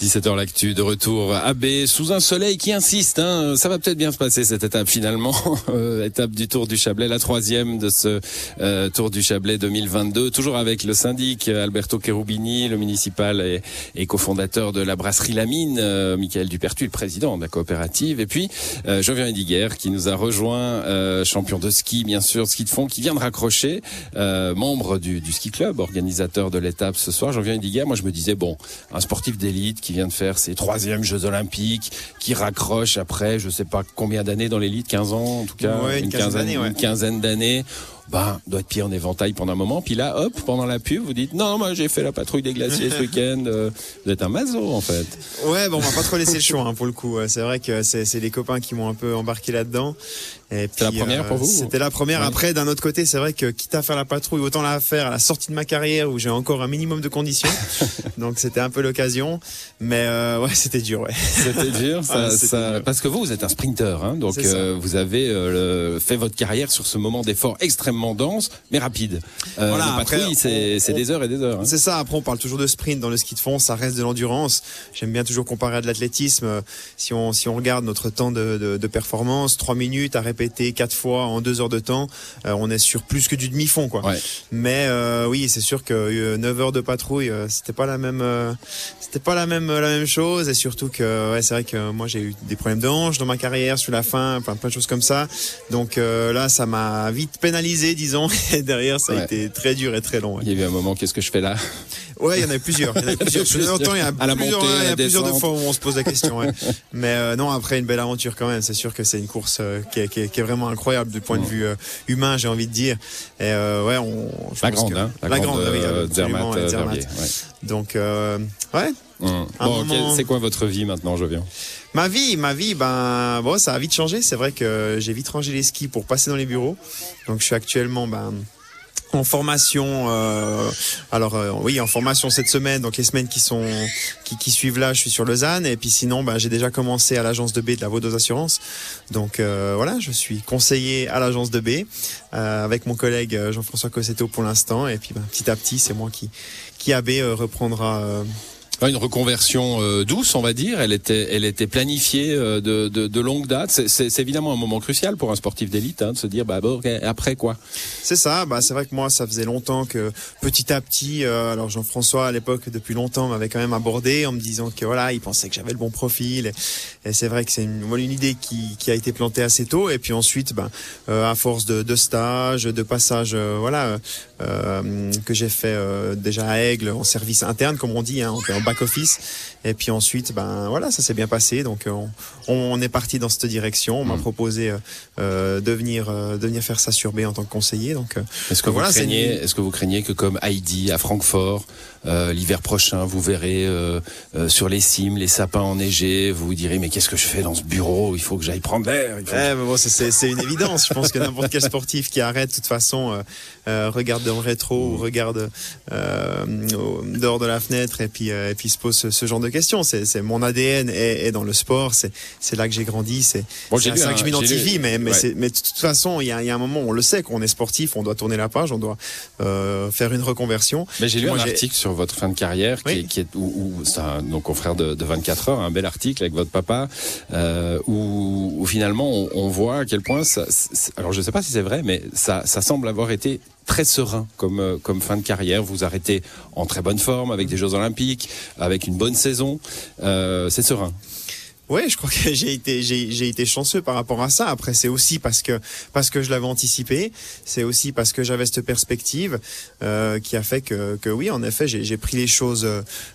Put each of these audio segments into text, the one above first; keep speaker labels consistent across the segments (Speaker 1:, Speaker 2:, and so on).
Speaker 1: 17h l'actu de retour à B sous un soleil qui insiste. Hein, ça va peut-être bien se passer cette étape finalement. Euh, étape du Tour du Chablais, la troisième de ce euh, Tour du Chablais 2022. Toujours avec le syndic Alberto Cherubini, le municipal et, et cofondateur de la brasserie Lamine, euh, Michael Dupertu, le président de la coopérative. Et puis euh, Jovian Ediguer qui nous a rejoint, euh, champion de ski bien sûr, ski de fond, qui vient de raccrocher, membre du, du, ski club, organisateur de l'étape ce soir. Jean-Viens Ediguer, moi je me disais, bon, un sportif d'élite vient de faire ses troisièmes Jeux Olympiques, qui raccroche après, je sais pas combien d'années dans l'élite, 15 ans en tout cas,
Speaker 2: ouais, une, une, quinzaine,
Speaker 1: ouais. une quinzaine d'années bah, doit être pied en éventail pendant un moment. Puis là, hop, pendant la pub, vous dites non, moi j'ai fait la patrouille des glaciers ce week-end. Euh, vous êtes un mazo en fait.
Speaker 2: Ouais, bon, on va pas trop laisser le choix hein, pour le coup. C'est vrai que c'est les copains qui m'ont un peu embarqué là-dedans.
Speaker 1: C'était la première euh, pour vous
Speaker 2: C'était la première. Ouais. Après, d'un autre côté, c'est vrai que quitte à faire la patrouille, autant la faire à la sortie de ma carrière où j'ai encore un minimum de conditions. Donc c'était un peu l'occasion. Mais euh, ouais, c'était dur. Ouais.
Speaker 1: C'était dur, ça, ah, ça... dur, Parce que vous, vous êtes un sprinter. Hein, donc euh, vous avez fait votre carrière sur ce moment d'effort extrêmement dense, mais rapide. Euh, voilà, patrouille, c'est des heures et des heures. Hein.
Speaker 2: C'est ça. Après, on parle toujours de sprint dans le ski de fond. Ça reste de l'endurance. J'aime bien toujours comparer à de l'athlétisme. Si on, si on regarde notre temps de, de, de performance, 3 minutes à répéter répété quatre fois en deux heures de temps, euh, on est sur plus que du demi-fond, quoi.
Speaker 1: Ouais.
Speaker 2: Mais euh, oui, c'est sûr que euh, 9 heures de patrouille, euh, c'était pas la même, euh, c'était pas la même, la même chose. Et surtout que, ouais, c'est vrai que moi j'ai eu des problèmes de hanche dans ma carrière sur la fin, enfin plein de choses comme ça. Donc là, ça m'a vite pénalisé, disons. Et derrière, ça a ouais. été très dur et très long. Ouais.
Speaker 1: Il y a eu un moment, qu'est-ce que je fais là?
Speaker 2: Ouais, il y en a plusieurs. Il y en a plusieurs. plusieurs. il y a
Speaker 1: à la
Speaker 2: plusieurs,
Speaker 1: montée,
Speaker 2: il y a plusieurs
Speaker 1: descente.
Speaker 2: de fois où on se pose la question. Ouais. Mais euh, non, après une belle aventure quand même. C'est sûr que c'est une course euh, qui, est, qui, est, qui, est, vraiment incroyable du point de vue euh, humain, j'ai envie de dire. Et ouais, on. Je
Speaker 1: la grande,
Speaker 2: que,
Speaker 1: hein,
Speaker 2: la,
Speaker 1: la
Speaker 2: grande,
Speaker 1: grande
Speaker 2: oui,
Speaker 1: Zermatt,
Speaker 2: Zermatt. Donc ouais.
Speaker 1: Mmh. Bon,
Speaker 2: moment...
Speaker 1: c'est quoi votre vie maintenant, je viens
Speaker 2: Ma vie, ma vie, ben bon, ça a vite changé. C'est vrai que j'ai vite rangé les skis pour passer dans les bureaux. Donc je suis actuellement ben en formation euh, alors euh, oui en formation cette semaine donc les semaines qui sont qui, qui suivent là je suis sur Lausanne et puis sinon ben, j'ai déjà commencé à l'agence de B de la Vaudoise Assurance donc euh, voilà je suis conseiller à l'agence de B avec mon collègue Jean-François Cossetto pour l'instant et puis ben, petit à petit c'est moi qui qui à B reprendra
Speaker 1: une reconversion euh, douce, on va dire. Elle était, elle était planifiée euh, de, de, de, longue date. C'est évidemment un moment crucial pour un sportif d'élite hein, de se dire, bah bon, après quoi?
Speaker 2: C'est ça. Bah c'est vrai que moi, ça faisait longtemps que petit à petit, euh, alors Jean-François à l'époque depuis longtemps m'avait quand même abordé en me disant que voilà, il pensait que j'avais le bon profil. Et, c'est vrai que c'est une, une idée qui, qui a été plantée assez tôt. Et puis ensuite, ben, à force de, de stages, de passages, voilà, que j'ai fait déjà à Aigle en service interne, comme on dit, hein, en back office. Et puis ensuite ben voilà ça s'est bien passé. Donc on, on est parti dans cette direction. On m'a mmh. proposé euh, de venir euh, de venir faire ça sur B en tant que conseiller. Donc
Speaker 1: est-ce que, voilà, craignez, est, est-ce que vous craignez que comme Heidi à Francfort euh, l'hiver prochain vous verrez euh, euh, sur les cimes les sapins enneigés vous vous direz mais qu'est-ce que je fais dans ce bureau? Il faut que j'aille prendre l'air
Speaker 2: eh, que... bon, c'est une évidence je pense que n'importe quel sportif qui arrête de toute façon regarde dans le rétro mmh. ou regarde dehors de la fenêtre et puis et puis se pose ce, ce genre de questions. C'est mon ADN est, est, dans le sport. C'est là que j'ai grandi. C'est
Speaker 1: bon,
Speaker 2: ça que je m'identifie. Mais, mais,
Speaker 1: ouais.
Speaker 2: mais de toute façon, il y a, y a, un moment, on le sait, qu'on est sportif, on doit tourner la page, on doit euh, faire une reconversion.
Speaker 1: Mais j'ai lu un article sur votre fin de carrière qui, oui. est, qui est où, où c'est un donc confrère de, de 24 heures, un bel article avec votre papa, euh, où, où, finalement on, on, voit à quel point ça. Alors je sais pas si c'est vrai, mais ça, ça semble avoir été très serein comme, comme fin de carrière. Vous arrêtez en très bonne forme avec des Jeux Olympiques, avec une bonne saison. Euh, c'est serein.
Speaker 2: Oui, je crois que j'ai été j'ai été chanceux par rapport à ça. Après, c'est aussi parce que parce que je l'avais anticipé. C'est aussi parce que j'avais cette perspective euh, qui a fait que que oui, en effet, j'ai pris les choses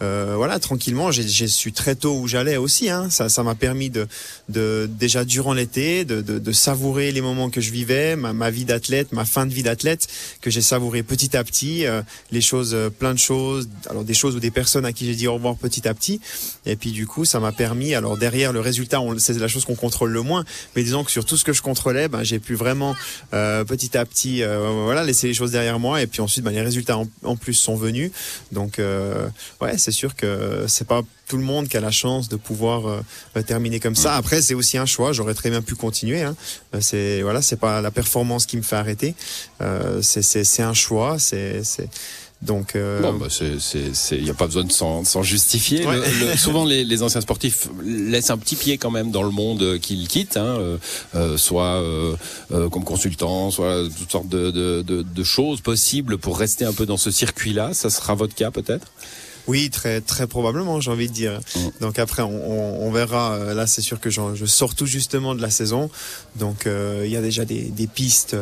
Speaker 2: euh, voilà tranquillement. J'ai su très tôt où j'allais aussi. Hein. Ça ça m'a permis de de déjà durant l'été de, de, de savourer les moments que je vivais, ma, ma vie d'athlète, ma fin de vie d'athlète que j'ai savouré petit à petit, euh, les choses, euh, plein de choses. Alors des choses ou des personnes à qui j'ai dit au revoir petit à petit. Et puis du coup, ça m'a permis alors derrière derrière le résultat, c'est la chose qu'on contrôle le moins. Mais disons que sur tout ce que je contrôlais, ben, j'ai pu vraiment euh, petit à petit, euh, voilà, laisser les choses derrière moi. Et puis ensuite, ben, les résultats en, en, plus sont venus. Donc, euh, ouais, c'est sûr que c'est pas tout le monde qui a la chance de pouvoir terminer comme ça. Après, c'est aussi un choix. J'aurais très bien pu continuer. Hein. C'est voilà, c'est pas la performance qui me fait arrêter. C'est un choix. C'est Donc, euh,
Speaker 1: bah il n'y a pas besoin de s'en justifier.
Speaker 2: Ouais.
Speaker 1: Le, le, souvent, les, les, anciens sportifs laissent un petit pied quand même dans le monde qu'ils quittent, hein, euh, euh, soit euh, comme consultant, soit toutes sortes de, de, de, de choses possibles pour rester un peu dans ce circuit-là. Ça sera votre cas peut-être?
Speaker 2: Oui, très très probablement, j'ai envie de dire. Mmh. Donc après, on, on, on verra. Là, c'est sûr que je sors tout justement de la saison, donc euh, il y a déjà des, des pistes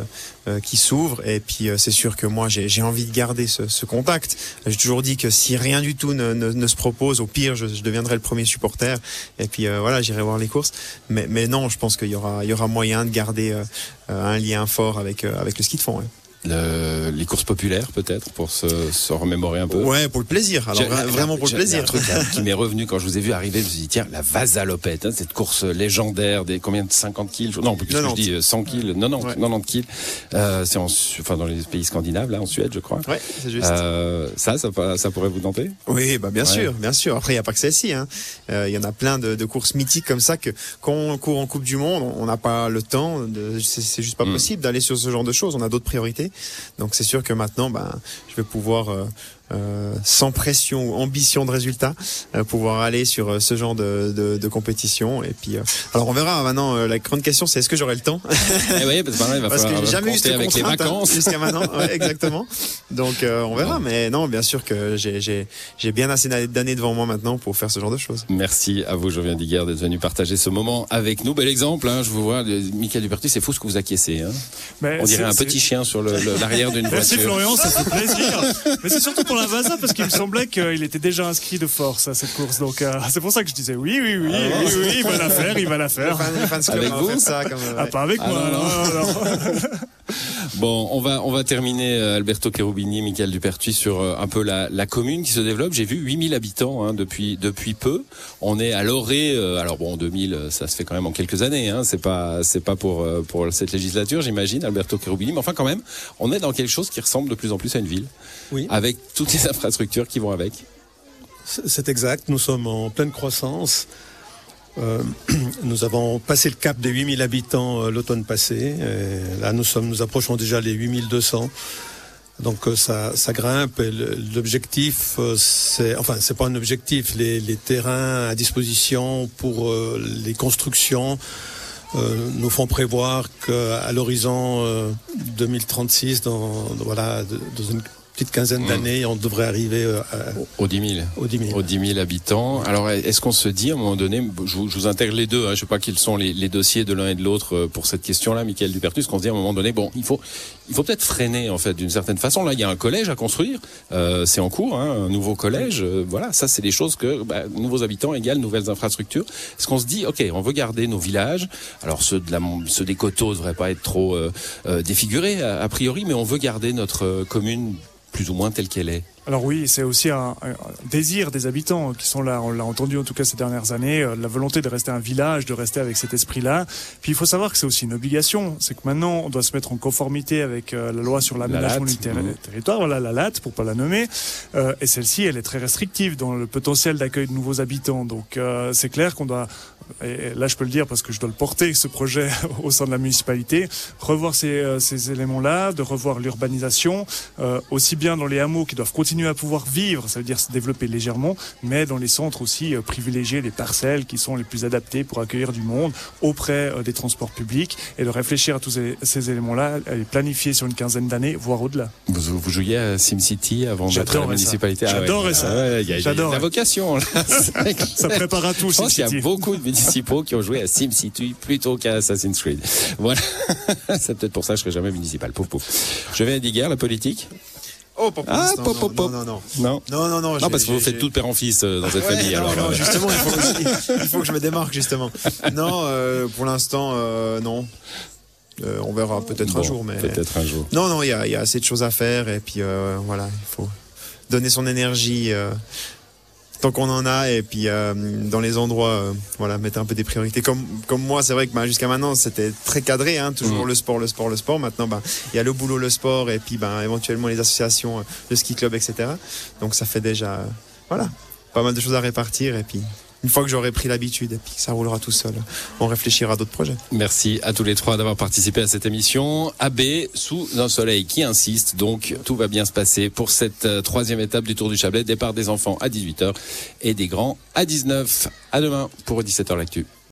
Speaker 2: euh, qui s'ouvrent. Et puis euh, c'est sûr que moi, j'ai envie de garder ce, ce contact. J'ai toujours dit que si rien du tout ne, ne, ne se propose, au pire, je, je, deviendrai le premier supporter. Et puis euh, voilà, j'irai voir les courses. Mais, mais non, je pense qu'il y aura il y aura moyen de garder euh, un lien fort avec avec le ski de fond. Ouais.
Speaker 1: Le, les courses populaires peut-être pour se, se, remémorer un peu.
Speaker 2: Ouais, pour le plaisir. Alors vraiment pour le plaisir.
Speaker 1: Un truc qui m'est revenu quand je vous ai vu arriver, je me suis dit tiens la Vasalopette, hein, cette course légendaire des combien de 50 kills Non, plus que je dis 100 kills, 90, ouais. 90 kills. Euh, c'est en, enfin dans les pays scandinaves là, en Suède je crois.
Speaker 2: Ouais, c'est juste.
Speaker 1: Euh, ça, ça, ça, pourrait vous tenter?
Speaker 2: Oui, bah bien ouais. sûr, bien sûr. Après il y a pas que celle-ci. Il hein. euh, y en a plein de, de, courses mythiques comme ça que quand on court en Coupe du Monde, on n'a pas le temps. C'est juste pas mm. possible d'aller sur ce genre de choses. On a d'autres priorités. Donc c'est sûr que maintenant, ben, je vais pouvoir euh, sans pression ou ambition de résultat, euh, pouvoir aller sur euh, ce genre de, de, de compétition. Et puis, euh, alors on verra. Maintenant, la grande question, c'est est-ce que j'aurai le temps?
Speaker 1: Eh oui, parce, il va
Speaker 2: parce que j'ai jamais eu cette
Speaker 1: avec les vacances
Speaker 2: hein, jusqu'à maintenant. Ouais, exactement. Donc on verra. Mais non, bien sûr que j'ai bien assez d'années devant moi maintenant pour faire ce genre de choses.
Speaker 1: Merci à vous, Jovien Diguerre, d'être venu partager ce moment avec nous. Bel exemple. Hein, je vous vois, Michael Duperty, c'est fou ce que vous acquiescez. Hein. Mais on dirait un petit chien sur l'arrière d'une voiture.
Speaker 3: Merci Florian, ça fait plaisir. Mais c'est surtout pour la Vasa parce qu'il me semblait qu'il était déjà inscrit de force à cette course. Donc euh, c'est pour ça que je disais oui, oui, oui, ah, oui, oui, il va la faire, il va la faire.
Speaker 2: avec vous ça, comme,
Speaker 3: ah, pas avec ah, moi. Non, non. non,
Speaker 1: bon, on va on va terminer Alberto Cherubini, Michael Dupertuis sur euh, un peu la, la commune qui se développe. J'ai vu 8000 habitants hein, depuis depuis peu. On est à l'orée. Euh, alors bon, 2000, ça se fait quand même en quelques années. Hein, c'est pas c'est pas pour pour cette législature, j'imagine, Alberto Cherubini. Mais enfin quand même, on est dans quelque chose qui ressemble de plus en plus à une ville,
Speaker 4: oui.
Speaker 1: avec toutes les infrastructures qui vont avec.
Speaker 4: C'est exact. Nous sommes en pleine croissance. Euh, nous avons passé le cap des 8000 habitants euh, l'automne passé. Et là, nous sommes, nous approchons déjà les 8200. Donc euh, ça, ça grimpe. L'objectif, euh, c'est, enfin, c'est pas un objectif. Les, les, terrains à disposition pour euh, les constructions nous font prévoir qu'à l'horizon 2036, dans, voilà, dans une petite quinzaine d'années, mmh. on devrait arriver à,
Speaker 1: aux 10 000.
Speaker 4: Aux 10 000.
Speaker 1: Aux 10 000 habitants. Alors, est-ce qu'on se dit à un moment donné, je vous, je vous intègre les deux, hein, je sais pas quels sont les, les dossiers de l'un et de l'autre pour cette question-là, Michael Dupertus, qu'on se dit à un moment donné, bon, il faut, il faut peut-être freiner en fait d'une certaine façon. Là, il y a un collège à construire, euh, c'est en cours, hein, un nouveau collège. Euh, voilà, ça, c'est des choses que bah, nouveaux habitants égale nouvelles infrastructures. Est-ce qu'on se dit, ok, on veut garder nos villages. Alors ceux de la, ceux des coteaux ne devraient pas être trop euh, défigurés a, a priori, mais on veut garder notre commune plus ou moins telle qu'elle est
Speaker 3: alors oui, c'est aussi un, un, désir des habitants qui sont là. On l'a entendu en tout cas ces dernières années, euh, la volonté de rester un village, de rester avec cet esprit-là. Puis il faut savoir que c'est aussi une obligation. C'est que maintenant, on doit se mettre en conformité avec euh, la loi sur l'aménagement du ter mmh. territoire, voilà la LAT pour pas la nommer. Euh, et celle-ci, elle est très restrictive dans le potentiel d'accueil de nouveaux habitants. Donc euh, c'est clair qu'on doit et là je peux le dire parce que je dois le porter ce projet au sein de la municipalité, revoir ces, ces éléments-là, de revoir l'urbanisation, euh, aussi bien dans les hameaux qui doivent continuer à pouvoir vivre, ça veut dire se développer légèrement, mais dans les centres aussi euh, privilégier les parcelles qui sont les plus adaptées pour accueillir du monde auprès euh, des transports publics et de réfléchir à tous ces, ces éléments-là, à les planifier sur une quinzaine d'années, voire au-delà.
Speaker 1: Vous, vous jouiez à SimCity avant d'être à la municipalité
Speaker 3: J'adorais
Speaker 1: ah
Speaker 3: ouais. ça.
Speaker 1: Ah ouais, il y a,
Speaker 3: J'adore
Speaker 1: la vocation. Là.
Speaker 3: ça prépare à tout.
Speaker 1: Je pense qu'il y a beaucoup de municipaux qui ont joué à SimCity plutôt qu'à Assassin's Creed. Voilà. C'est peut-être pour ça que je serai jamais municipal. Pouf pouf. Je vais à Diguerre, la politique.
Speaker 2: Oh,
Speaker 1: ah,
Speaker 2: non, non, non, non,
Speaker 1: non.
Speaker 2: Non, non,
Speaker 1: parce que vous faites tout père en fils euh, dans cette famille. Alors, euh.
Speaker 2: justement, il faut, que je me démarque, justement. Non, euh, pour l'instant, non. On verra peut-être un jour, mais
Speaker 1: peut-être un jour.
Speaker 2: Non, non, il y, a assez de choses à faire et puis voilà, il faut donner son énergie tant qu'on en a et puis euh, dans les endroits euh, voilà mettre un peu des priorités. Comme comme moi c'est vrai que bah, jusqu'à maintenant c'était très cadré hein, toujours mmh. le sport le sport le sport. Maintenant bah il y a le boulot le sport et puis bah, éventuellement les associations le ski club etc donc ça fait déjà voilà pas mal de choses à répartir et puis une fois que j'aurai pris l'habitude et puis que ça roulera tout seul, on réfléchira à d'autres projets.
Speaker 1: Merci à tous les trois d'avoir participé à cette émission. AB sous un soleil qui insiste, donc tout va bien se passer pour cette euh, troisième étape du Tour du Chablais. Départ des enfants à 18h et des grands à 19. À demain pour 17h l'actu.